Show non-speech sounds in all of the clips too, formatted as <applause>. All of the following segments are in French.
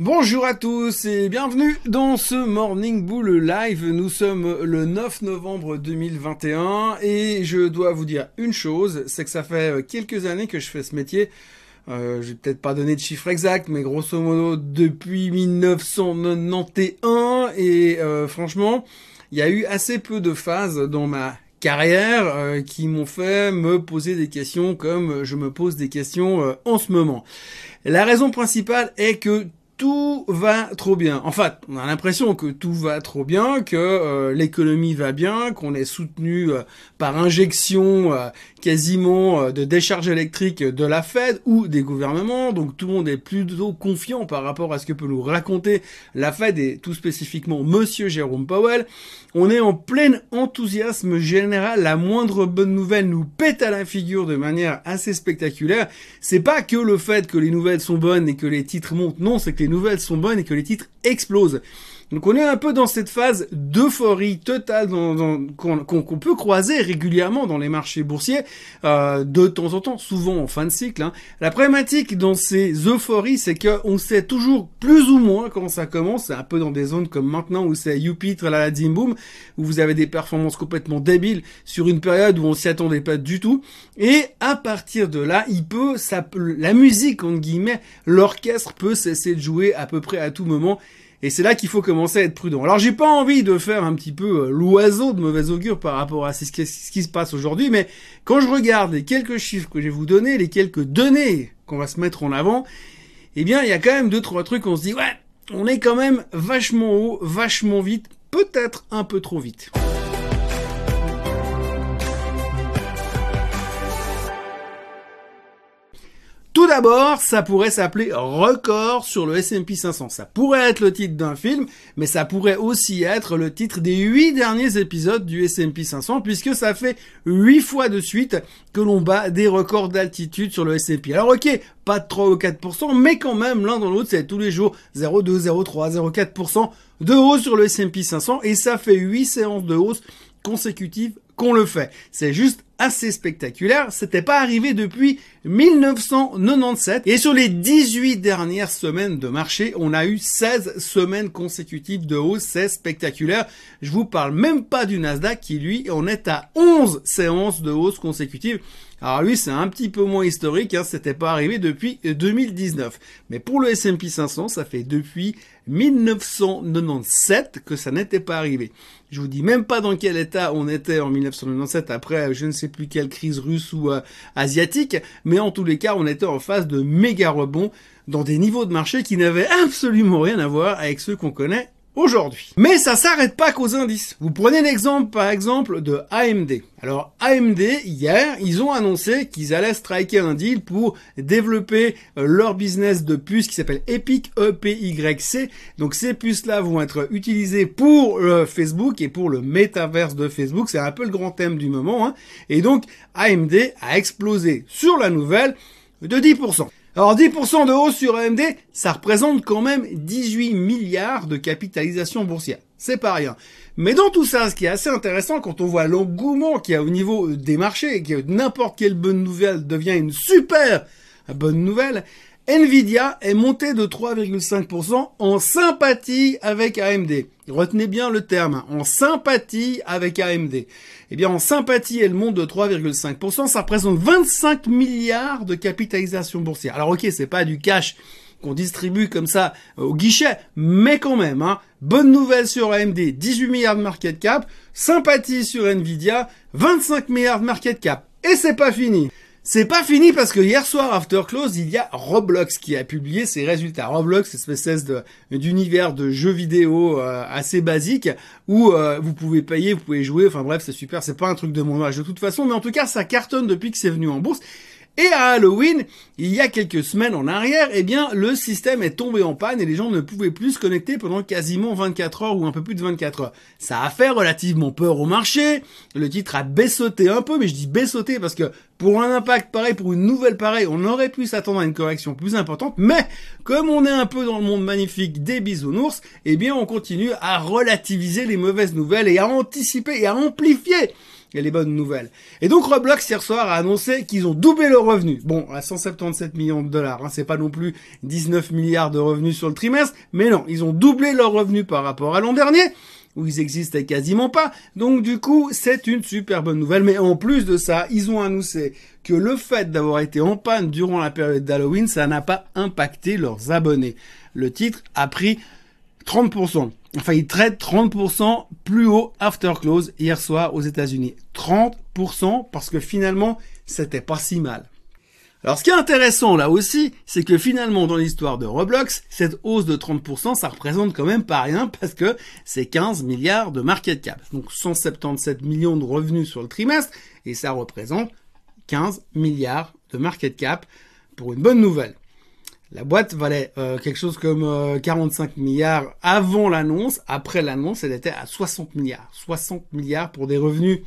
Bonjour à tous et bienvenue dans ce Morning Bull Live. Nous sommes le 9 novembre 2021 et je dois vous dire une chose, c'est que ça fait quelques années que je fais ce métier. Euh, je vais peut-être pas donner de chiffre exact, mais grosso modo depuis 1991 et euh, franchement, il y a eu assez peu de phases dans ma carrière euh, qui m'ont fait me poser des questions comme je me pose des questions euh, en ce moment. La raison principale est que tout va trop bien. En fait, on a l'impression que tout va trop bien, que euh, l'économie va bien, qu'on est soutenu euh, par injection euh, quasiment de décharge électrique de la Fed ou des gouvernements. Donc tout le monde est plutôt confiant par rapport à ce que peut nous raconter la Fed et tout spécifiquement Monsieur Jérôme Powell. On est en plein enthousiasme général. La moindre bonne nouvelle nous pète à la figure de manière assez spectaculaire. C'est pas que le fait que les nouvelles sont bonnes et que les titres montent. Non, c'est que les nouvelles sont bonnes et que les titres explosent. Donc on est un peu dans cette phase d'euphorie totale qu'on peut croiser régulièrement dans les marchés boursiers, euh, de temps en temps, souvent en fin de cycle. Hein. La problématique dans ces euphories, c'est qu'on sait toujours plus ou moins quand ça commence. Un peu dans des zones comme maintenant où c'est youpi, la dim boom, où vous avez des performances complètement débiles sur une période où on s'y attendait pas du tout. Et à partir de là, il peut, ça, la musique entre guillemets, l'orchestre peut cesser de jouer à peu près à tout moment. Et c'est là qu'il faut commencer à être prudent. Alors j'ai pas envie de faire un petit peu euh, l'oiseau de mauvais augure par rapport à ce qui, se passe aujourd'hui, mais quand je regarde les quelques chiffres que je vais vous donner, les quelques données qu'on va se mettre en avant, eh bien il y a quand même deux trois trucs on se dit ouais, on est quand même vachement haut, vachement vite, peut-être un peu trop vite. Tout d'abord, ça pourrait s'appeler Record sur le S&P 500. Ça pourrait être le titre d'un film, mais ça pourrait aussi être le titre des huit derniers épisodes du S&P 500, puisque ça fait huit fois de suite que l'on bat des records d'altitude sur le S&P. Alors ok, pas de 3 ou 4%, mais quand même, l'un dans l'autre, c'est tous les jours 0,2, 0,3, 0,4% de hausse sur le S&P 500, et ça fait huit séances de hausse consécutives qu'on le fait. C'est juste assez spectaculaire. C'était pas arrivé depuis 1997. Et sur les 18 dernières semaines de marché, on a eu 16 semaines consécutives de hausse. C'est spectaculaire. Je vous parle même pas du Nasdaq qui lui en est à 11 séances de hausse consécutives. Alors lui, c'est un petit peu moins historique, hein, c'était pas arrivé depuis 2019. Mais pour le S&P 500, ça fait depuis 1997 que ça n'était pas arrivé. Je vous dis même pas dans quel état on était en 1997 après je ne sais plus quelle crise russe ou euh, asiatique, mais en tous les cas, on était en phase de méga rebond dans des niveaux de marché qui n'avaient absolument rien à voir avec ceux qu'on connaît aujourd'hui. Mais ça s'arrête pas qu'aux indices. Vous prenez l'exemple par exemple de AMD. Alors AMD hier, ils ont annoncé qu'ils allaient striker un deal pour développer euh, leur business de puces qui s'appelle Epic EPYC. Donc ces puces là vont être utilisées pour euh, Facebook et pour le métaverse de Facebook, c'est un peu le grand thème du moment hein. Et donc AMD a explosé sur la nouvelle de 10%. Alors 10% de hausse sur AMD, ça représente quand même 18 milliards de capitalisation boursière. C'est pas rien. Mais dans tout ça, ce qui est assez intéressant quand on voit l'engouement qu'il y a au niveau des marchés, que n'importe quelle bonne nouvelle devient une super bonne nouvelle, Nvidia est monté de 3,5% en sympathie avec AMD. Retenez bien le terme, en sympathie avec AMD. Eh bien, en sympathie, elle monte de 3,5%, ça représente 25 milliards de capitalisation boursière. Alors ok, c'est pas du cash qu'on distribue comme ça au guichet, mais quand même, hein, bonne nouvelle sur AMD, 18 milliards de market cap, sympathie sur Nvidia, 25 milliards de market cap. Et c'est pas fini. C'est pas fini parce que hier soir, after close, il y a Roblox qui a publié ses résultats. Roblox, espèce d'univers de jeux vidéo euh, assez basique où euh, vous pouvez payer, vous pouvez jouer. Enfin bref, c'est super. C'est pas un truc de mon âge de toute façon, mais en tout cas, ça cartonne depuis que c'est venu en bourse. Et à Halloween, il y a quelques semaines en arrière, eh bien, le système est tombé en panne et les gens ne pouvaient plus se connecter pendant quasiment 24 heures ou un peu plus de 24 heures. Ça a fait relativement peur au marché. Le titre a baissauté un peu, mais je dis baissauté parce que pour un impact pareil, pour une nouvelle pareille, on aurait pu s'attendre à une correction plus importante. Mais, comme on est un peu dans le monde magnifique des bisounours, eh bien, on continue à relativiser les mauvaises nouvelles et à anticiper et à amplifier et les bonnes nouvelles. Et donc Roblox hier soir a annoncé qu'ils ont doublé leurs revenus. Bon, à 177 millions de dollars, hein, c'est pas non plus 19 milliards de revenus sur le trimestre, mais non, ils ont doublé leurs revenus par rapport à l'an dernier où ils existaient quasiment pas. Donc du coup, c'est une super bonne nouvelle. Mais en plus de ça, ils ont annoncé que le fait d'avoir été en panne durant la période d'Halloween, ça n'a pas impacté leurs abonnés. Le titre a pris 30%. Enfin, il traite 30% plus haut after close hier soir aux États-Unis. 30% parce que finalement, c'était pas si mal. Alors ce qui est intéressant là aussi, c'est que finalement dans l'histoire de Roblox, cette hausse de 30%, ça représente quand même pas rien parce que c'est 15 milliards de market cap. Donc 177 millions de revenus sur le trimestre et ça représente 15 milliards de market cap pour une bonne nouvelle. La boîte valait euh, quelque chose comme 45 euh, milliards avant l'annonce. Après l'annonce, elle était à 60 milliards. 60 milliards pour des revenus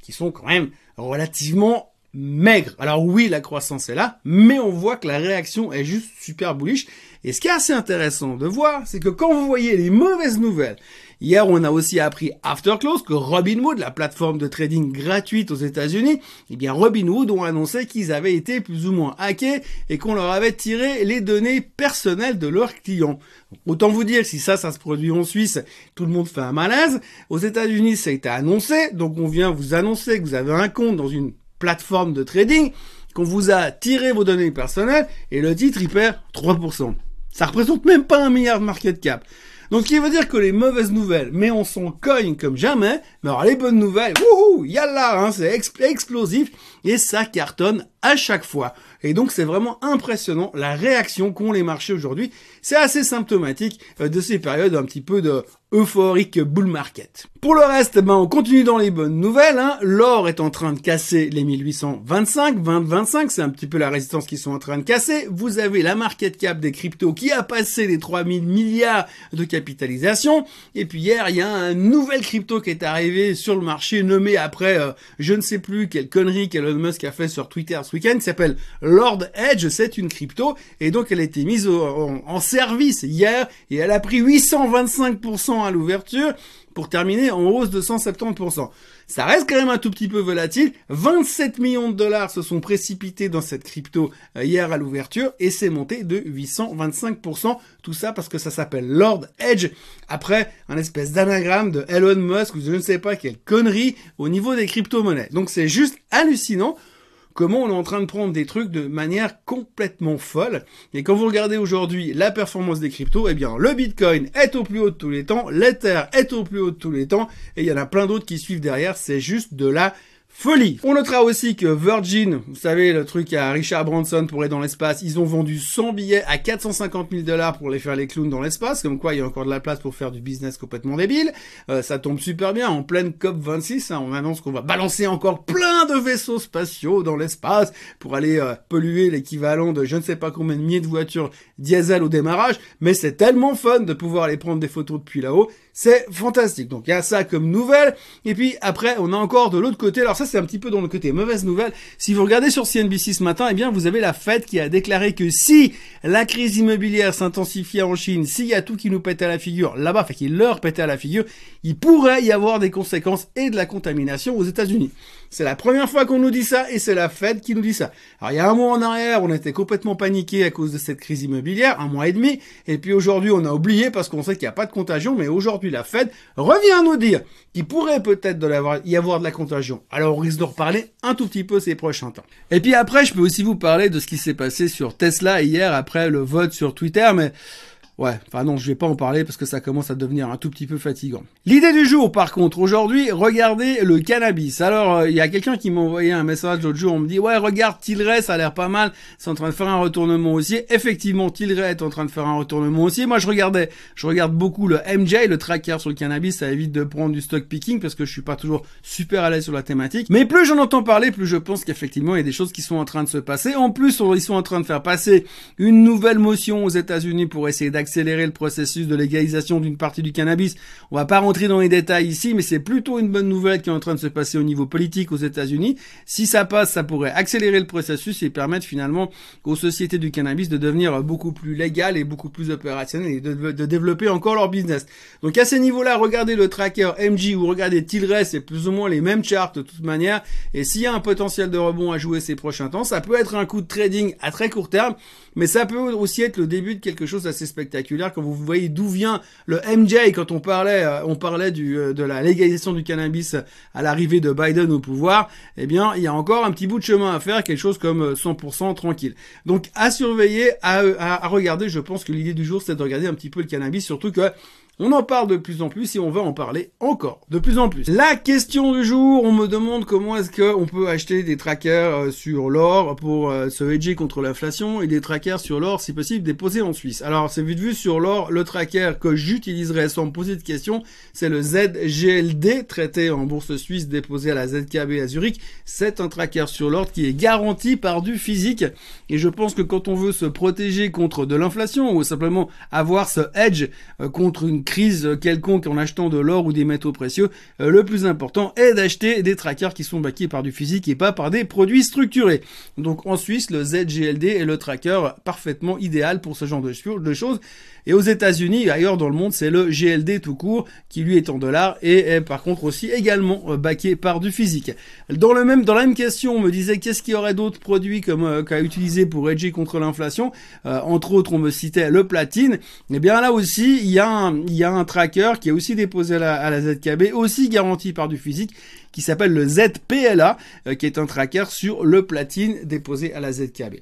qui sont quand même relativement maigre. Alors oui, la croissance est là, mais on voit que la réaction est juste super bullish. Et ce qui est assez intéressant de voir, c'est que quand vous voyez les mauvaises nouvelles, hier on a aussi appris after close que Robinhood, la plateforme de trading gratuite aux États-Unis, eh bien Robinhood ont annoncé qu'ils avaient été plus ou moins hackés et qu'on leur avait tiré les données personnelles de leurs clients. Autant vous dire, si ça, ça se produit en Suisse, tout le monde fait un malaise. Aux États-Unis, ça a été annoncé, donc on vient vous annoncer que vous avez un compte dans une plateforme de trading qu'on vous a tiré vos données personnelles et le titre il perd 3%. Ça représente même pas un milliard de market cap. Donc, ce qui veut dire que les mauvaises nouvelles, mais on s'en cogne comme jamais. Mais alors, les bonnes nouvelles, wouhou, yallah, hein, c'est explosif et ça cartonne à chaque fois. Et donc, c'est vraiment impressionnant la réaction qu'ont les marchés aujourd'hui. C'est assez symptomatique euh, de ces périodes un petit peu de euphorique bull market. Pour le reste, ben, on continue dans les bonnes nouvelles. Hein. L'or est en train de casser les 1825, 20-25, c'est un petit peu la résistance qu'ils sont en train de casser. Vous avez la market cap des cryptos qui a passé les 3000 milliards de capitalisation. Et puis hier, il y a un nouvel crypto qui est arrivé sur le marché, nommé après euh, je ne sais plus quelle connerie qu'Elon Musk a fait sur Twitter ce week-end, qui s'appelle Lord Edge. C'est une crypto et donc elle a été mise en, en service hier et elle a pris 825% à l'ouverture pour terminer en hausse de 170%. Ça reste quand même un tout petit peu volatile. 27 millions de dollars se sont précipités dans cette crypto euh, hier à l'ouverture et c'est monté de 825%. Tout ça parce que ça s'appelle Lord Edge après un espèce d'anagramme de Elon Musk ou je ne sais pas quelle connerie au niveau des crypto-monnaies. Donc c'est juste hallucinant comment on est en train de prendre des trucs de manière complètement folle. Et quand vous regardez aujourd'hui la performance des cryptos, eh bien, le Bitcoin est au plus haut de tous les temps, l'Ether est au plus haut de tous les temps, et il y en a plein d'autres qui suivent derrière, c'est juste de la Folie. On notera aussi que Virgin, vous savez, le truc à Richard Branson pour aller dans l'espace, ils ont vendu 100 billets à 450 000 dollars pour les faire les clowns dans l'espace, comme quoi il y a encore de la place pour faire du business complètement débile. Euh, ça tombe super bien, en pleine COP 26, hein, on annonce qu'on va balancer encore plein de vaisseaux spatiaux dans l'espace pour aller euh, polluer l'équivalent de je ne sais pas combien de milliers de voitures diesel au démarrage, mais c'est tellement fun de pouvoir aller prendre des photos depuis là-haut, c'est fantastique. Donc il y a ça comme nouvelle, et puis après on a encore de l'autre côté, alors ça c'est un petit peu dans le côté mauvaise nouvelle. Si vous regardez sur CNBC ce matin, eh bien, vous avez la Fed qui a déclaré que si la crise immobilière s'intensifiait en Chine, s'il y a tout qui nous pétait à la figure là-bas, enfin qui leur pétait à la figure, il pourrait y avoir des conséquences et de la contamination aux États-Unis. C'est la première fois qu'on nous dit ça et c'est la Fed qui nous dit ça. Alors il y a un mois en arrière, on était complètement paniqué à cause de cette crise immobilière, un mois et demi, et puis aujourd'hui on a oublié parce qu'on sait qu'il n'y a pas de contagion, mais aujourd'hui la Fed revient nous dire qu'il pourrait peut-être y avoir de la contagion. Alors on risque de reparler un tout petit peu ces prochains temps. Et puis après, je peux aussi vous parler de ce qui s'est passé sur Tesla hier après le vote sur Twitter, mais Ouais, enfin non, je vais pas en parler parce que ça commence à devenir un tout petit peu fatigant. L'idée du jour, par contre, aujourd'hui, regardez le cannabis. Alors, euh, il y a quelqu'un qui m'a envoyé un message l'autre jour, on me dit, ouais, regarde Tilray, ça a l'air pas mal, c'est en train de faire un retournement haussier. Effectivement, Tilray est en train de faire un retournement haussier. Moi, je regardais, je regarde beaucoup le MJ, le tracker sur le cannabis, ça évite de prendre du stock picking parce que je suis pas toujours super à l'aise sur la thématique. Mais plus j'en entends parler, plus je pense qu'effectivement, il y a des choses qui sont en train de se passer. En plus, ils sont en train de faire passer une nouvelle motion aux États-Unis pour essayer accélérer le processus de légalisation d'une partie du cannabis. On va pas rentrer dans les détails ici, mais c'est plutôt une bonne nouvelle qui est en train de se passer au niveau politique aux États-Unis. Si ça passe, ça pourrait accélérer le processus et permettre finalement aux sociétés du cannabis de devenir beaucoup plus légales et beaucoup plus opérationnelles et de, développer encore leur business. Donc à ces niveaux-là, regardez le tracker MG ou regardez Tilray, c'est plus ou moins les mêmes charts de toute manière. Et s'il y a un potentiel de rebond à jouer ces prochains temps, ça peut être un coup de trading à très court terme, mais ça peut aussi être le début de quelque chose d'assez spectaculaire quand vous voyez d'où vient le MJ quand on parlait, euh, on parlait du, euh, de la légalisation du cannabis à l'arrivée de Biden au pouvoir. Eh bien, il y a encore un petit bout de chemin à faire, quelque chose comme 100% euh, tranquille. Donc, à surveiller, à, à regarder. Je pense que l'idée du jour, c'est de regarder un petit peu le cannabis, surtout que on en parle de plus en plus et on va en parler encore de plus en plus. La question du jour, on me demande comment est-ce qu'on peut acheter des trackers euh, sur l'or pour euh, se hedger contre l'inflation et des trackers sur l'or, si possible, déposés en Suisse. Alors, c'est vite vu sur l'or, le tracker que j'utiliserai sans me poser de questions, c'est le ZGLD, traité en bourse suisse, déposé à la ZKB à Zurich. C'est un tracker sur l'or qui est garanti par du physique. Et je pense que quand on veut se protéger contre de l'inflation ou simplement avoir ce hedge euh, contre une crise quelconque en achetant de l'or ou des métaux précieux, euh, le plus important est d'acheter des trackers qui sont baqués par du physique et pas par des produits structurés. Donc en Suisse, le ZGLD est le tracker parfaitement idéal pour ce genre de, choses. Et aux États-Unis, ailleurs dans le monde, c'est le GLD tout court qui lui est en dollars et est par contre aussi également euh, baqué par du physique. Dans le même dans la même question, on me disait qu'est-ce qu'il y aurait d'autres produits comme euh, qu'à utiliser pour hedger contre l'inflation? entre autres, on me citait le platine. Et eh bien là aussi, il y a un, il y a un tracker qui est aussi déposé à la, ZKB, aussi garanti par du physique, qui s'appelle le ZPLA, euh, qui est un tracker sur le platine déposé à la ZKB.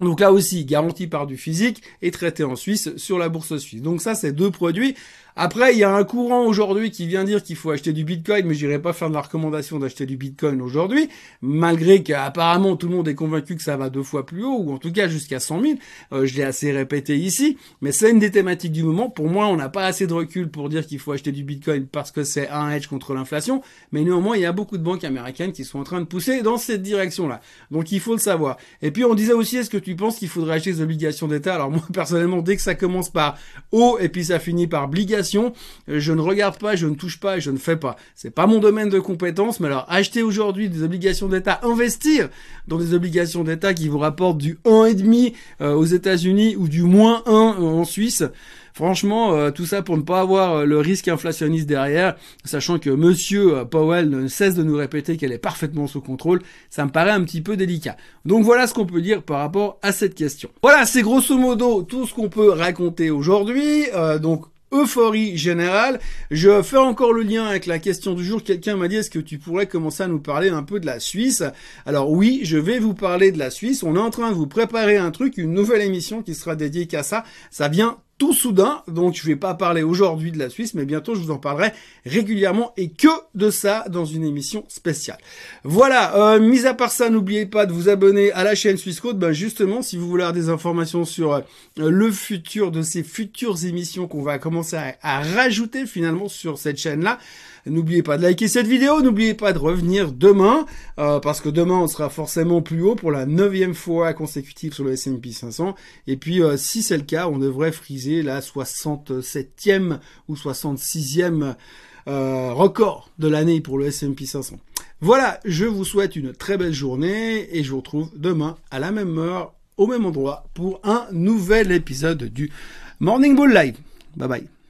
Donc là aussi, garanti par du physique et traité en Suisse sur la bourse suisse. Donc ça, c'est deux produits. Après, il y a un courant aujourd'hui qui vient dire qu'il faut acheter du Bitcoin, mais j'irai pas faire de la recommandation d'acheter du Bitcoin aujourd'hui, malgré qu'apparemment tout le monde est convaincu que ça va deux fois plus haut, ou en tout cas jusqu'à 100 000. Euh, je l'ai assez répété ici, mais c'est une des thématiques du moment. Pour moi, on n'a pas assez de recul pour dire qu'il faut acheter du Bitcoin parce que c'est un hedge contre l'inflation, mais néanmoins, il y a beaucoup de banques américaines qui sont en train de pousser dans cette direction-là. Donc il faut le savoir. Et puis on disait aussi, est-ce que tu penses qu'il faudrait acheter des obligations d'État? Alors moi, <laughs> personnellement, dès que ça commence par haut et puis ça finit par obligation, je ne regarde pas, je ne touche pas et je ne fais pas. C'est pas mon domaine de compétence, mais alors acheter aujourd'hui des obligations d'État, investir dans des obligations d'État qui vous rapportent du 1,5 euh, aux États-Unis ou du moins 1 en Suisse, Franchement, euh, tout ça pour ne pas avoir euh, le risque inflationniste derrière, sachant que Monsieur Powell ne cesse de nous répéter qu'elle est parfaitement sous contrôle, ça me paraît un petit peu délicat. Donc voilà ce qu'on peut dire par rapport à cette question. Voilà, c'est grosso modo tout ce qu'on peut raconter aujourd'hui. donc euphorie générale. Je fais encore le lien avec la question du jour. Quelqu'un m'a dit est-ce que tu pourrais commencer à nous parler un peu de la Suisse? Alors oui, je vais vous parler de la Suisse. On est en train de vous préparer un truc, une nouvelle émission qui sera dédiée qu'à ça. Ça vient tout soudain, donc je vais pas parler aujourd'hui de la Suisse, mais bientôt je vous en parlerai régulièrement et que de ça dans une émission spéciale. Voilà, euh, mis à part ça, n'oubliez pas de vous abonner à la chaîne Suisse Code, ben justement, si vous voulez avoir des informations sur euh, le futur de ces futures émissions qu'on va commencer à rajouter finalement sur cette chaîne-là, N'oubliez pas de liker cette vidéo, n'oubliez pas de revenir demain, euh, parce que demain on sera forcément plus haut pour la neuvième fois consécutive sur le S&P 500. Et puis euh, si c'est le cas, on devrait friser la 67e ou 66e euh, record de l'année pour le S&P 500. Voilà, je vous souhaite une très belle journée et je vous retrouve demain à la même heure, au même endroit, pour un nouvel épisode du Morning Bull Live. Bye bye.